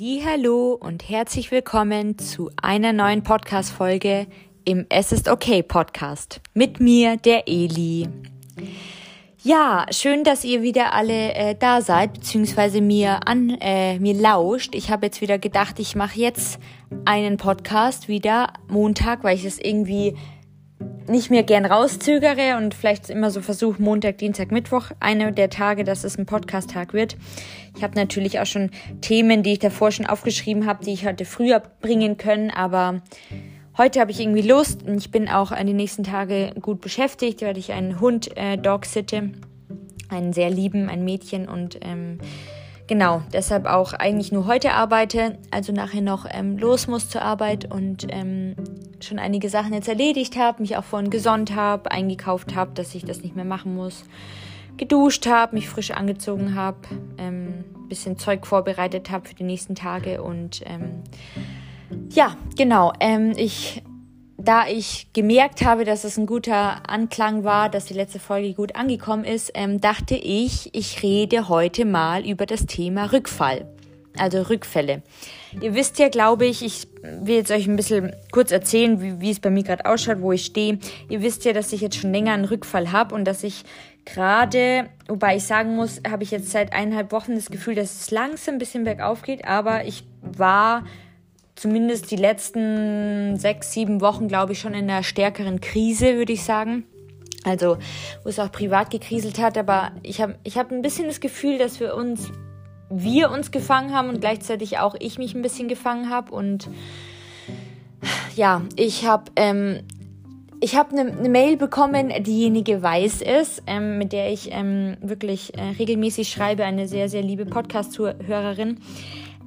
Hallo und herzlich willkommen zu einer neuen Podcast Folge im Es ist okay Podcast mit mir der Eli. Ja, schön, dass ihr wieder alle äh, da seid beziehungsweise mir an äh, mir lauscht. Ich habe jetzt wieder gedacht, ich mache jetzt einen Podcast wieder Montag, weil ich es irgendwie nicht mehr gern rauszögere und vielleicht immer so versuche, Montag, Dienstag, Mittwoch, eine der Tage, dass es ein Podcast-Tag wird. Ich habe natürlich auch schon Themen, die ich davor schon aufgeschrieben habe, die ich heute früher bringen können, aber heute habe ich irgendwie Lust und ich bin auch an die nächsten Tage gut beschäftigt, weil ich einen Hund äh, dog sitte, einen sehr lieben, ein Mädchen und ähm, genau, deshalb auch eigentlich nur heute arbeite, also nachher noch ähm, los muss zur Arbeit und ähm, schon einige Sachen jetzt erledigt habe, mich auch vorhin gesonnt habe, eingekauft habe, dass ich das nicht mehr machen muss, geduscht habe, mich frisch angezogen habe, ähm, bisschen Zeug vorbereitet habe für die nächsten Tage und ähm, ja, genau, ähm, ich da ich gemerkt habe, dass es ein guter Anklang war, dass die letzte Folge gut angekommen ist, ähm, dachte ich, ich rede heute mal über das Thema Rückfall, also Rückfälle. Ihr wisst ja, glaube ich, ich will jetzt euch ein bisschen kurz erzählen, wie, wie es bei mir gerade ausschaut, wo ich stehe. Ihr wisst ja, dass ich jetzt schon länger einen Rückfall habe und dass ich gerade, wobei ich sagen muss, habe ich jetzt seit eineinhalb Wochen das Gefühl, dass es langsam ein bisschen bergauf geht, aber ich war zumindest die letzten sechs, sieben Wochen, glaube ich, schon in einer stärkeren Krise, würde ich sagen. Also, wo es auch privat gekriselt hat, aber ich habe ich hab ein bisschen das Gefühl, dass wir uns, wir uns gefangen haben und gleichzeitig auch ich mich ein bisschen gefangen habe. Und ja, ich habe ähm, ich eine ne Mail bekommen, diejenige weiß es, ähm, mit der ich ähm, wirklich äh, regelmäßig schreibe, eine sehr, sehr liebe Podcast-Hörerin.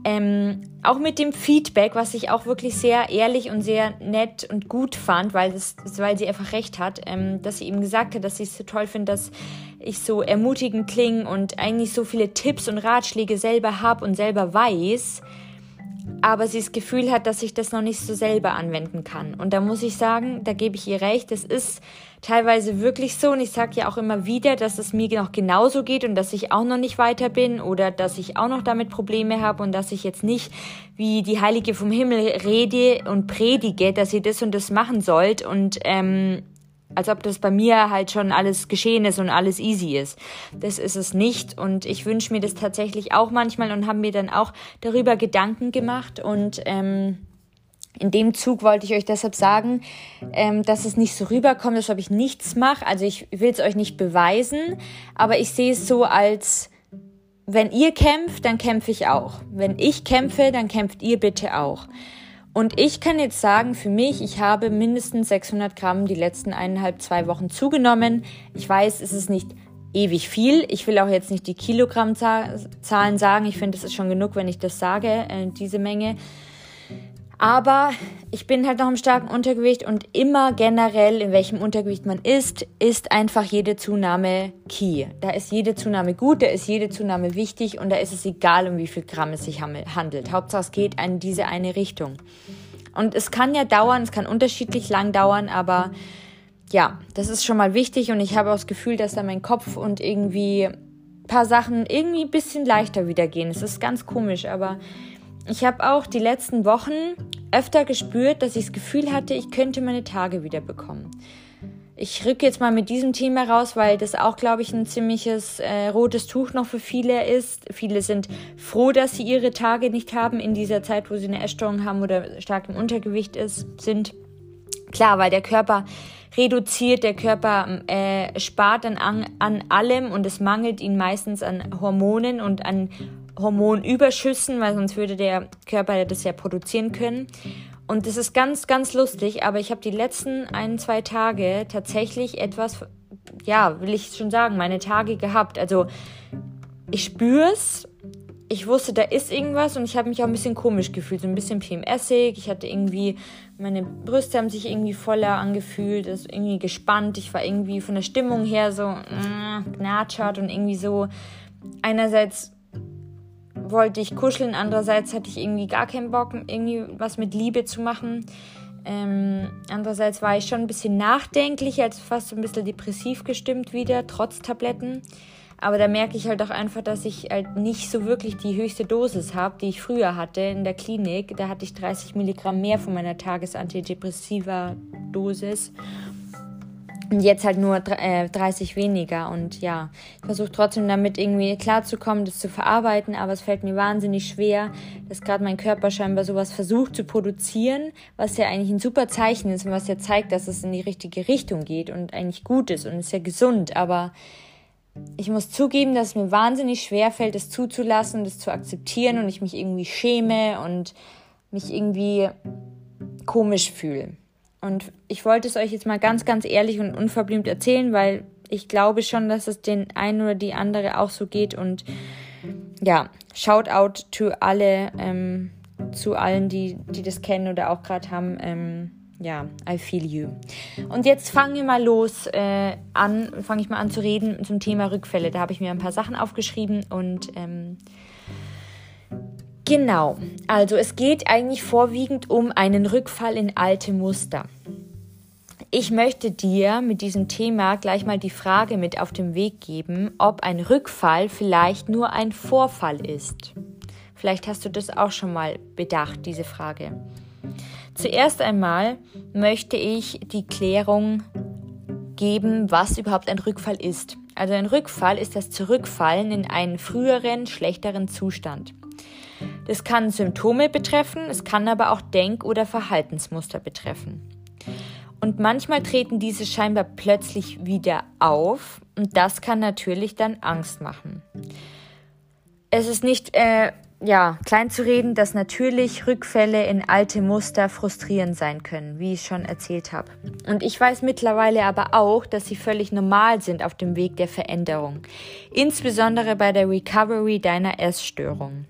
Ähm, auch mit dem Feedback, was ich auch wirklich sehr ehrlich und sehr nett und gut fand, weil, das, weil sie einfach recht hat, ähm, dass sie eben gesagt hat, dass sie es so toll findet, dass ich so ermutigend klinge und eigentlich so viele Tipps und Ratschläge selber habe und selber weiß, aber sie das Gefühl hat, dass ich das noch nicht so selber anwenden kann. Und da muss ich sagen, da gebe ich ihr recht, es ist teilweise wirklich so und ich sage ja auch immer wieder, dass es mir noch genauso geht und dass ich auch noch nicht weiter bin oder dass ich auch noch damit Probleme habe und dass ich jetzt nicht wie die Heilige vom Himmel rede und predige, dass ihr das und das machen sollt und ähm, als ob das bei mir halt schon alles geschehen ist und alles easy ist. Das ist es nicht und ich wünsche mir das tatsächlich auch manchmal und habe mir dann auch darüber Gedanken gemacht und ähm, in dem Zug wollte ich euch deshalb sagen, ähm, dass es nicht so rüberkommt, als ob ich nichts mache. Also ich will es euch nicht beweisen, aber ich sehe es so als, wenn ihr kämpft, dann kämpfe ich auch. Wenn ich kämpfe, dann kämpft ihr bitte auch. Und ich kann jetzt sagen, für mich, ich habe mindestens 600 Gramm die letzten eineinhalb, zwei Wochen zugenommen. Ich weiß, es ist nicht ewig viel. Ich will auch jetzt nicht die Kilogrammzahlen sagen. Ich finde, es ist schon genug, wenn ich das sage, äh, diese Menge. Aber ich bin halt noch im starken Untergewicht und immer generell, in welchem Untergewicht man ist, ist einfach jede Zunahme key. Da ist jede Zunahme gut, da ist jede Zunahme wichtig und da ist es egal, um wie viel Gramm es sich handelt. Hauptsache es geht in diese eine Richtung. Und es kann ja dauern, es kann unterschiedlich lang dauern, aber ja, das ist schon mal wichtig und ich habe auch das Gefühl, dass da mein Kopf und irgendwie ein paar Sachen irgendwie ein bisschen leichter wieder gehen. Es ist ganz komisch, aber ich habe auch die letzten Wochen öfter gespürt, dass ich das Gefühl hatte, ich könnte meine Tage wieder bekommen. Ich rücke jetzt mal mit diesem Thema raus, weil das auch, glaube ich, ein ziemliches äh, rotes Tuch noch für viele ist. Viele sind froh, dass sie ihre Tage nicht haben in dieser Zeit, wo sie eine Essstörung haben oder stark im Untergewicht ist, sind. Klar, weil der Körper reduziert, der Körper äh, spart an, an allem und es mangelt ihn meistens an Hormonen und an Hormonüberschüssen, weil sonst würde der Körper das ja produzieren können. Und das ist ganz, ganz lustig, aber ich habe die letzten ein, zwei Tage tatsächlich etwas, ja, will ich schon sagen, meine Tage gehabt. Also ich spüre es, ich wusste, da ist irgendwas und ich habe mich auch ein bisschen komisch gefühlt, so ein bisschen PMSig. Ich hatte irgendwie, meine Brüste haben sich irgendwie voller angefühlt, das irgendwie gespannt. Ich war irgendwie von der Stimmung her so äh, gnatschert und irgendwie so einerseits wollte ich kuscheln, andererseits hatte ich irgendwie gar keinen Bock, irgendwie was mit Liebe zu machen. Ähm, andererseits war ich schon ein bisschen nachdenklich, als fast ein bisschen depressiv gestimmt wieder, trotz Tabletten. Aber da merke ich halt auch einfach, dass ich halt nicht so wirklich die höchste Dosis habe, die ich früher hatte in der Klinik. Da hatte ich 30 Milligramm mehr von meiner Tagesantidepressiva-Dosis. Und jetzt halt nur äh, 30 weniger. Und ja, ich versuche trotzdem damit irgendwie klarzukommen, das zu verarbeiten. Aber es fällt mir wahnsinnig schwer, dass gerade mein Körper scheinbar sowas versucht zu produzieren, was ja eigentlich ein super Zeichen ist und was ja zeigt, dass es in die richtige Richtung geht und eigentlich gut ist und ist ja gesund. Aber ich muss zugeben, dass es mir wahnsinnig schwer fällt, es zuzulassen, das zu akzeptieren und ich mich irgendwie schäme und mich irgendwie komisch fühle. Und ich wollte es euch jetzt mal ganz, ganz ehrlich und unverblümt erzählen, weil ich glaube schon, dass es den einen oder die andere auch so geht. Und ja, shout out to alle, ähm, zu allen, die, die das kennen oder auch gerade haben. Ähm, ja, I feel you. Und jetzt fangen wir mal los äh, an, fange ich mal an zu reden zum Thema Rückfälle. Da habe ich mir ein paar Sachen aufgeschrieben und ähm, genau, also es geht eigentlich vorwiegend um einen Rückfall in alte Muster. Ich möchte dir mit diesem Thema gleich mal die Frage mit auf den Weg geben, ob ein Rückfall vielleicht nur ein Vorfall ist. Vielleicht hast du das auch schon mal bedacht, diese Frage. Zuerst einmal möchte ich die Klärung geben, was überhaupt ein Rückfall ist. Also ein Rückfall ist das Zurückfallen in einen früheren, schlechteren Zustand. Das kann Symptome betreffen, es kann aber auch Denk- oder Verhaltensmuster betreffen. Und manchmal treten diese scheinbar plötzlich wieder auf und das kann natürlich dann Angst machen. Es ist nicht äh, ja, klein zu reden, dass natürlich Rückfälle in alte Muster frustrierend sein können, wie ich schon erzählt habe. Und ich weiß mittlerweile aber auch, dass sie völlig normal sind auf dem Weg der Veränderung, insbesondere bei der Recovery deiner Essstörung.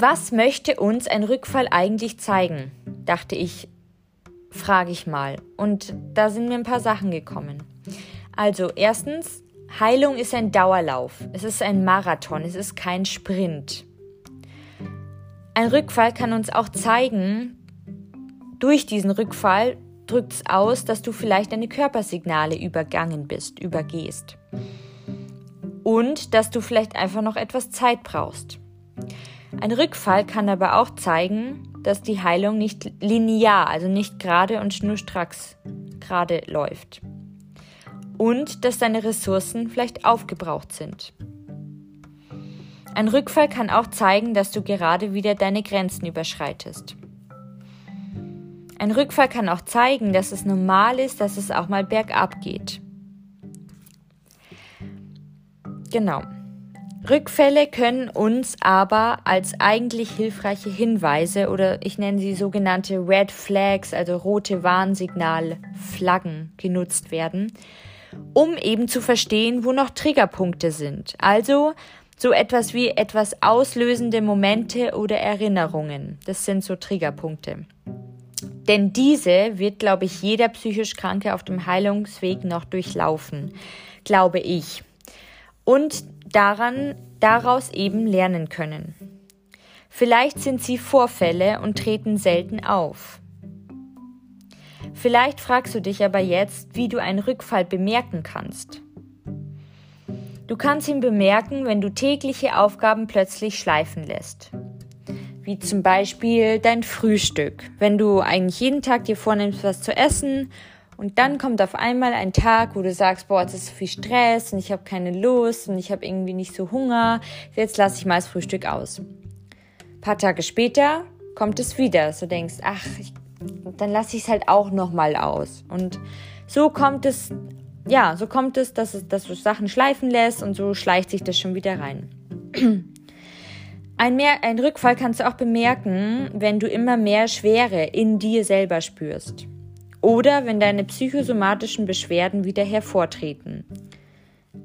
Was möchte uns ein Rückfall eigentlich zeigen? dachte ich, frage ich mal. Und da sind mir ein paar Sachen gekommen. Also erstens, Heilung ist ein Dauerlauf. Es ist ein Marathon. Es ist kein Sprint. Ein Rückfall kann uns auch zeigen, durch diesen Rückfall drückt es aus, dass du vielleicht deine Körpersignale übergangen bist, übergehst. Und dass du vielleicht einfach noch etwas Zeit brauchst. Ein Rückfall kann aber auch zeigen, dass die Heilung nicht linear, also nicht gerade und schnurstracks gerade läuft und dass deine Ressourcen vielleicht aufgebraucht sind. Ein Rückfall kann auch zeigen, dass du gerade wieder deine Grenzen überschreitest. Ein Rückfall kann auch zeigen, dass es normal ist, dass es auch mal bergab geht. Genau. Rückfälle können uns aber als eigentlich hilfreiche Hinweise oder ich nenne sie sogenannte Red Flags, also rote Warnsignalflaggen genutzt werden, um eben zu verstehen, wo noch Triggerpunkte sind. Also so etwas wie etwas auslösende Momente oder Erinnerungen. Das sind so Triggerpunkte. Denn diese wird, glaube ich, jeder psychisch Kranke auf dem Heilungsweg noch durchlaufen, glaube ich. Und daran, daraus eben lernen können. Vielleicht sind sie Vorfälle und treten selten auf. Vielleicht fragst du dich aber jetzt, wie du einen Rückfall bemerken kannst. Du kannst ihn bemerken, wenn du tägliche Aufgaben plötzlich schleifen lässt. Wie zum Beispiel dein Frühstück. Wenn du eigentlich jeden Tag dir vornimmst, was zu essen und dann kommt auf einmal ein Tag, wo du sagst, boah, es ist so viel Stress und ich habe keine Lust und ich habe irgendwie nicht so Hunger. Jetzt lasse ich mal das Frühstück aus. Ein paar Tage später kommt es wieder. So denkst, ach, ich dann lasse ich es halt auch nochmal aus. Und so kommt es, ja, so kommt es, dass, es, dass du Sachen schleifen lässt und so schleicht sich das schon wieder rein. Ein, mehr, ein Rückfall kannst du auch bemerken, wenn du immer mehr Schwere in dir selber spürst. Oder wenn deine psychosomatischen Beschwerden wieder hervortreten.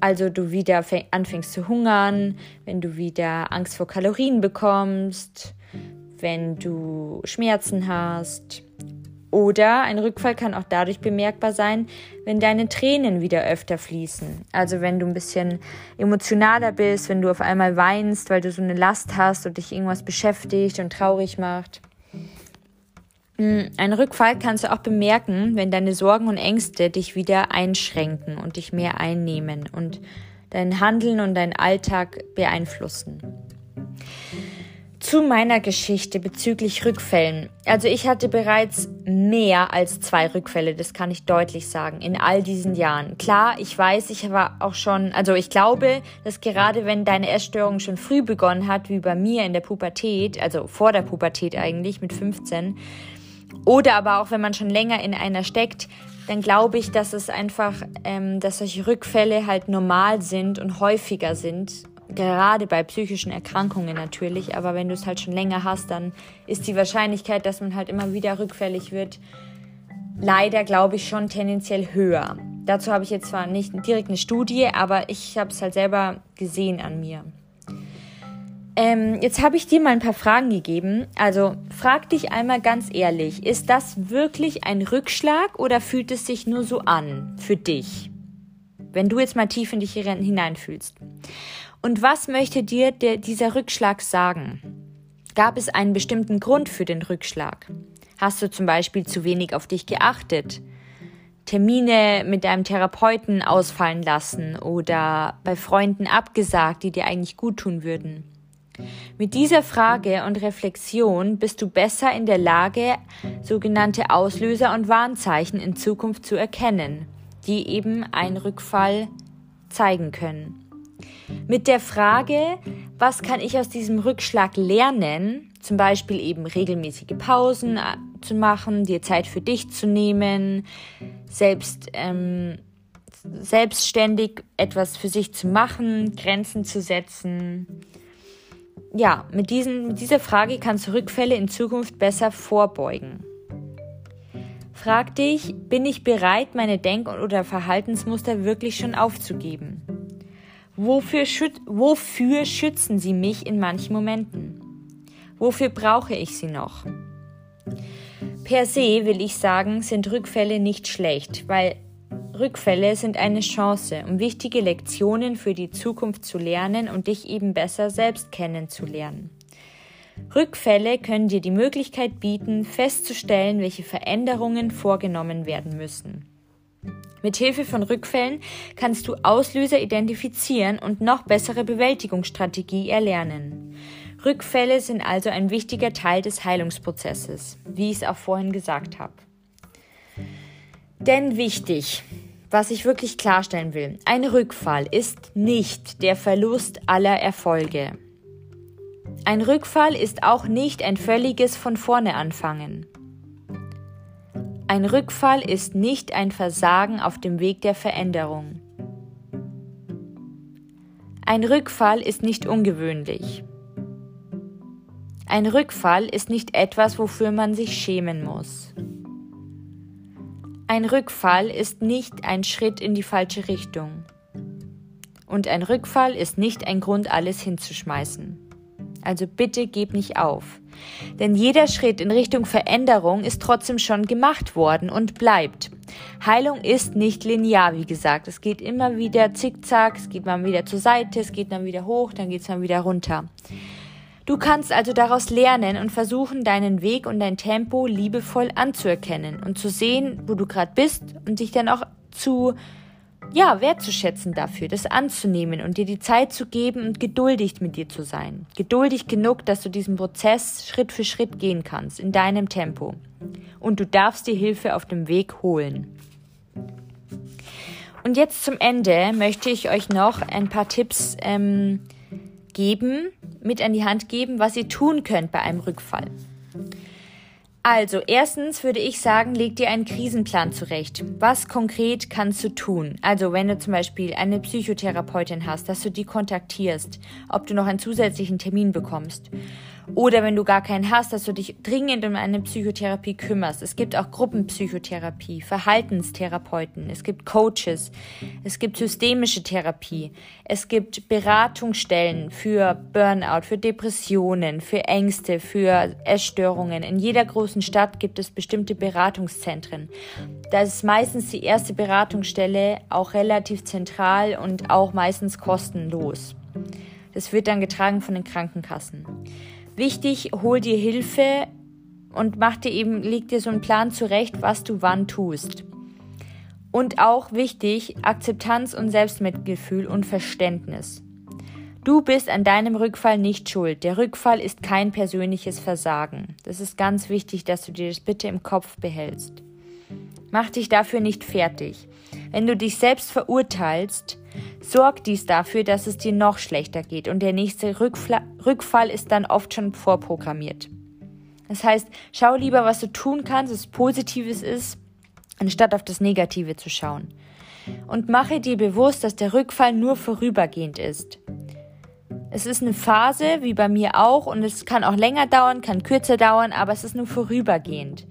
Also du wieder anfängst zu hungern, wenn du wieder Angst vor Kalorien bekommst, wenn du Schmerzen hast. Oder ein Rückfall kann auch dadurch bemerkbar sein, wenn deine Tränen wieder öfter fließen. Also wenn du ein bisschen emotionaler bist, wenn du auf einmal weinst, weil du so eine Last hast und dich irgendwas beschäftigt und traurig macht. Hm, ein Rückfall kannst du auch bemerken, wenn deine Sorgen und Ängste dich wieder einschränken und dich mehr einnehmen und dein Handeln und deinen Alltag beeinflussen. Zu meiner Geschichte bezüglich Rückfällen. Also ich hatte bereits mehr als zwei Rückfälle, das kann ich deutlich sagen, in all diesen Jahren. Klar, ich weiß, ich war auch schon, also ich glaube, dass gerade wenn deine Essstörung schon früh begonnen hat, wie bei mir in der Pubertät, also vor der Pubertät eigentlich mit 15, oder aber auch wenn man schon länger in einer steckt, dann glaube ich, dass es einfach, ähm, dass solche Rückfälle halt normal sind und häufiger sind. Gerade bei psychischen Erkrankungen natürlich, aber wenn du es halt schon länger hast, dann ist die Wahrscheinlichkeit, dass man halt immer wieder rückfällig wird, leider glaube ich schon tendenziell höher. Dazu habe ich jetzt zwar nicht direkt eine Studie, aber ich habe es halt selber gesehen an mir. Ähm, jetzt habe ich dir mal ein paar Fragen gegeben. Also frag dich einmal ganz ehrlich, ist das wirklich ein Rückschlag oder fühlt es sich nur so an für dich? Wenn du jetzt mal tief in dich hineinfühlst. Und was möchte dir der, dieser Rückschlag sagen? Gab es einen bestimmten Grund für den Rückschlag? Hast du zum Beispiel zu wenig auf dich geachtet? Termine mit deinem Therapeuten ausfallen lassen oder bei Freunden abgesagt, die dir eigentlich gut tun würden? Mit dieser Frage und Reflexion bist du besser in der Lage, sogenannte Auslöser und Warnzeichen in Zukunft zu erkennen, die eben einen Rückfall zeigen können. Mit der Frage, was kann ich aus diesem Rückschlag lernen, zum Beispiel eben regelmäßige Pausen äh, zu machen, dir Zeit für dich zu nehmen, selbst ähm, selbstständig etwas für sich zu machen, Grenzen zu setzen, ja, mit, diesen, mit dieser Frage kannst du Rückfälle in Zukunft besser vorbeugen. Frag dich, bin ich bereit, meine Denk- oder Verhaltensmuster wirklich schon aufzugeben? Wofür, schüt wofür schützen sie mich in manchen Momenten? Wofür brauche ich sie noch? Per se will ich sagen, sind Rückfälle nicht schlecht, weil Rückfälle sind eine Chance, um wichtige Lektionen für die Zukunft zu lernen und dich eben besser selbst kennenzulernen. Rückfälle können dir die Möglichkeit bieten, festzustellen, welche Veränderungen vorgenommen werden müssen. Mit Hilfe von Rückfällen kannst du Auslöser identifizieren und noch bessere Bewältigungsstrategie erlernen. Rückfälle sind also ein wichtiger Teil des Heilungsprozesses, wie ich es auch vorhin gesagt habe. Denn wichtig, was ich wirklich klarstellen will, ein Rückfall ist nicht der Verlust aller Erfolge. Ein Rückfall ist auch nicht ein völliges von vorne anfangen. Ein Rückfall ist nicht ein Versagen auf dem Weg der Veränderung. Ein Rückfall ist nicht ungewöhnlich. Ein Rückfall ist nicht etwas, wofür man sich schämen muss. Ein Rückfall ist nicht ein Schritt in die falsche Richtung. Und ein Rückfall ist nicht ein Grund, alles hinzuschmeißen. Also bitte gib nicht auf. Denn jeder Schritt in Richtung Veränderung ist trotzdem schon gemacht worden und bleibt. Heilung ist nicht linear, wie gesagt. Es geht immer wieder zickzack, es geht mal wieder zur Seite, es geht dann wieder hoch, dann geht es dann wieder runter. Du kannst also daraus lernen und versuchen, deinen Weg und dein Tempo liebevoll anzuerkennen und zu sehen, wo du gerade bist und dich dann auch zu, ja, wertzuschätzen dafür, das anzunehmen und dir die Zeit zu geben und geduldig mit dir zu sein. Geduldig genug, dass du diesen Prozess Schritt für Schritt gehen kannst, in deinem Tempo. Und du darfst dir Hilfe auf dem Weg holen. Und jetzt zum Ende möchte ich euch noch ein paar Tipps ähm, geben, mit an die Hand geben, was ihr tun könnt bei einem Rückfall. Also, erstens würde ich sagen, leg dir einen Krisenplan zurecht. Was konkret kannst du tun? Also, wenn du zum Beispiel eine Psychotherapeutin hast, dass du die kontaktierst, ob du noch einen zusätzlichen Termin bekommst. Oder wenn du gar keinen hast, dass du dich dringend um eine Psychotherapie kümmerst. Es gibt auch Gruppenpsychotherapie, Verhaltenstherapeuten, es gibt Coaches, es gibt systemische Therapie, es gibt Beratungsstellen für Burnout, für Depressionen, für Ängste, für Essstörungen. In jeder großen Stadt gibt es bestimmte Beratungszentren. Da ist meistens die erste Beratungsstelle auch relativ zentral und auch meistens kostenlos. Das wird dann getragen von den Krankenkassen. Wichtig, hol dir Hilfe und mach dir eben, leg dir so einen Plan zurecht, was du wann tust. Und auch wichtig, Akzeptanz und Selbstmitgefühl und Verständnis. Du bist an deinem Rückfall nicht schuld. Der Rückfall ist kein persönliches Versagen. Das ist ganz wichtig, dass du dir das bitte im Kopf behältst. Mach dich dafür nicht fertig. Wenn du dich selbst verurteilst, sorg dies dafür, dass es dir noch schlechter geht und der nächste Rückfla Rückfall ist dann oft schon vorprogrammiert. Das heißt, schau lieber, was du tun kannst, was Positives ist, anstatt auf das Negative zu schauen. Und mache dir bewusst, dass der Rückfall nur vorübergehend ist. Es ist eine Phase, wie bei mir auch, und es kann auch länger dauern, kann kürzer dauern, aber es ist nur vorübergehend.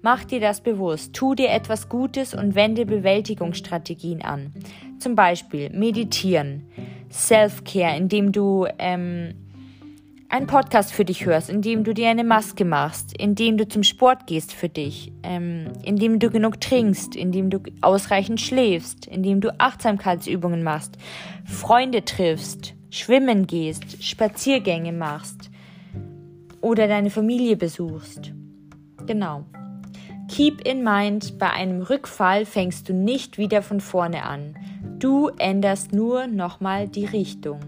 Mach dir das bewusst, tu dir etwas Gutes und wende Bewältigungsstrategien an. Zum Beispiel meditieren, Self-Care, indem du ähm, einen Podcast für dich hörst, indem du dir eine Maske machst, indem du zum Sport gehst für dich, ähm, indem du genug trinkst, indem du ausreichend schläfst, indem du Achtsamkeitsübungen machst, Freunde triffst, schwimmen gehst, Spaziergänge machst oder deine Familie besuchst. Genau. Keep in mind, bei einem Rückfall fängst du nicht wieder von vorne an. Du änderst nur nochmal die Richtung.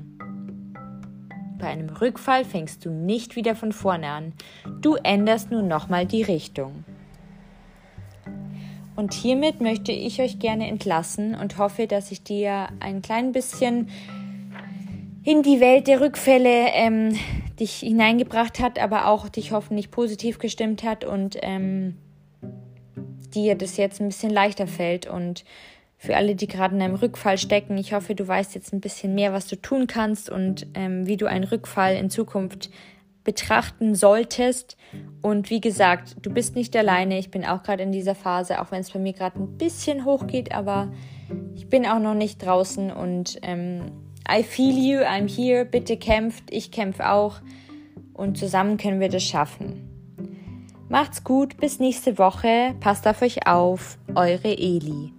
Bei einem Rückfall fängst du nicht wieder von vorne an. Du änderst nur nochmal die Richtung. Und hiermit möchte ich euch gerne entlassen und hoffe, dass ich dir ein klein bisschen in die Welt der Rückfälle ähm, dich hineingebracht hat, aber auch dich hoffentlich positiv gestimmt hat und ähm, dir das jetzt ein bisschen leichter fällt. Und für alle, die gerade in einem Rückfall stecken, ich hoffe, du weißt jetzt ein bisschen mehr, was du tun kannst und ähm, wie du einen Rückfall in Zukunft betrachten solltest. Und wie gesagt, du bist nicht alleine. Ich bin auch gerade in dieser Phase, auch wenn es bei mir gerade ein bisschen hoch geht, aber ich bin auch noch nicht draußen und ähm, I feel you, I'm here, bitte kämpft, ich kämpfe auch und zusammen können wir das schaffen. Macht's gut, bis nächste Woche, passt auf euch auf, eure Eli.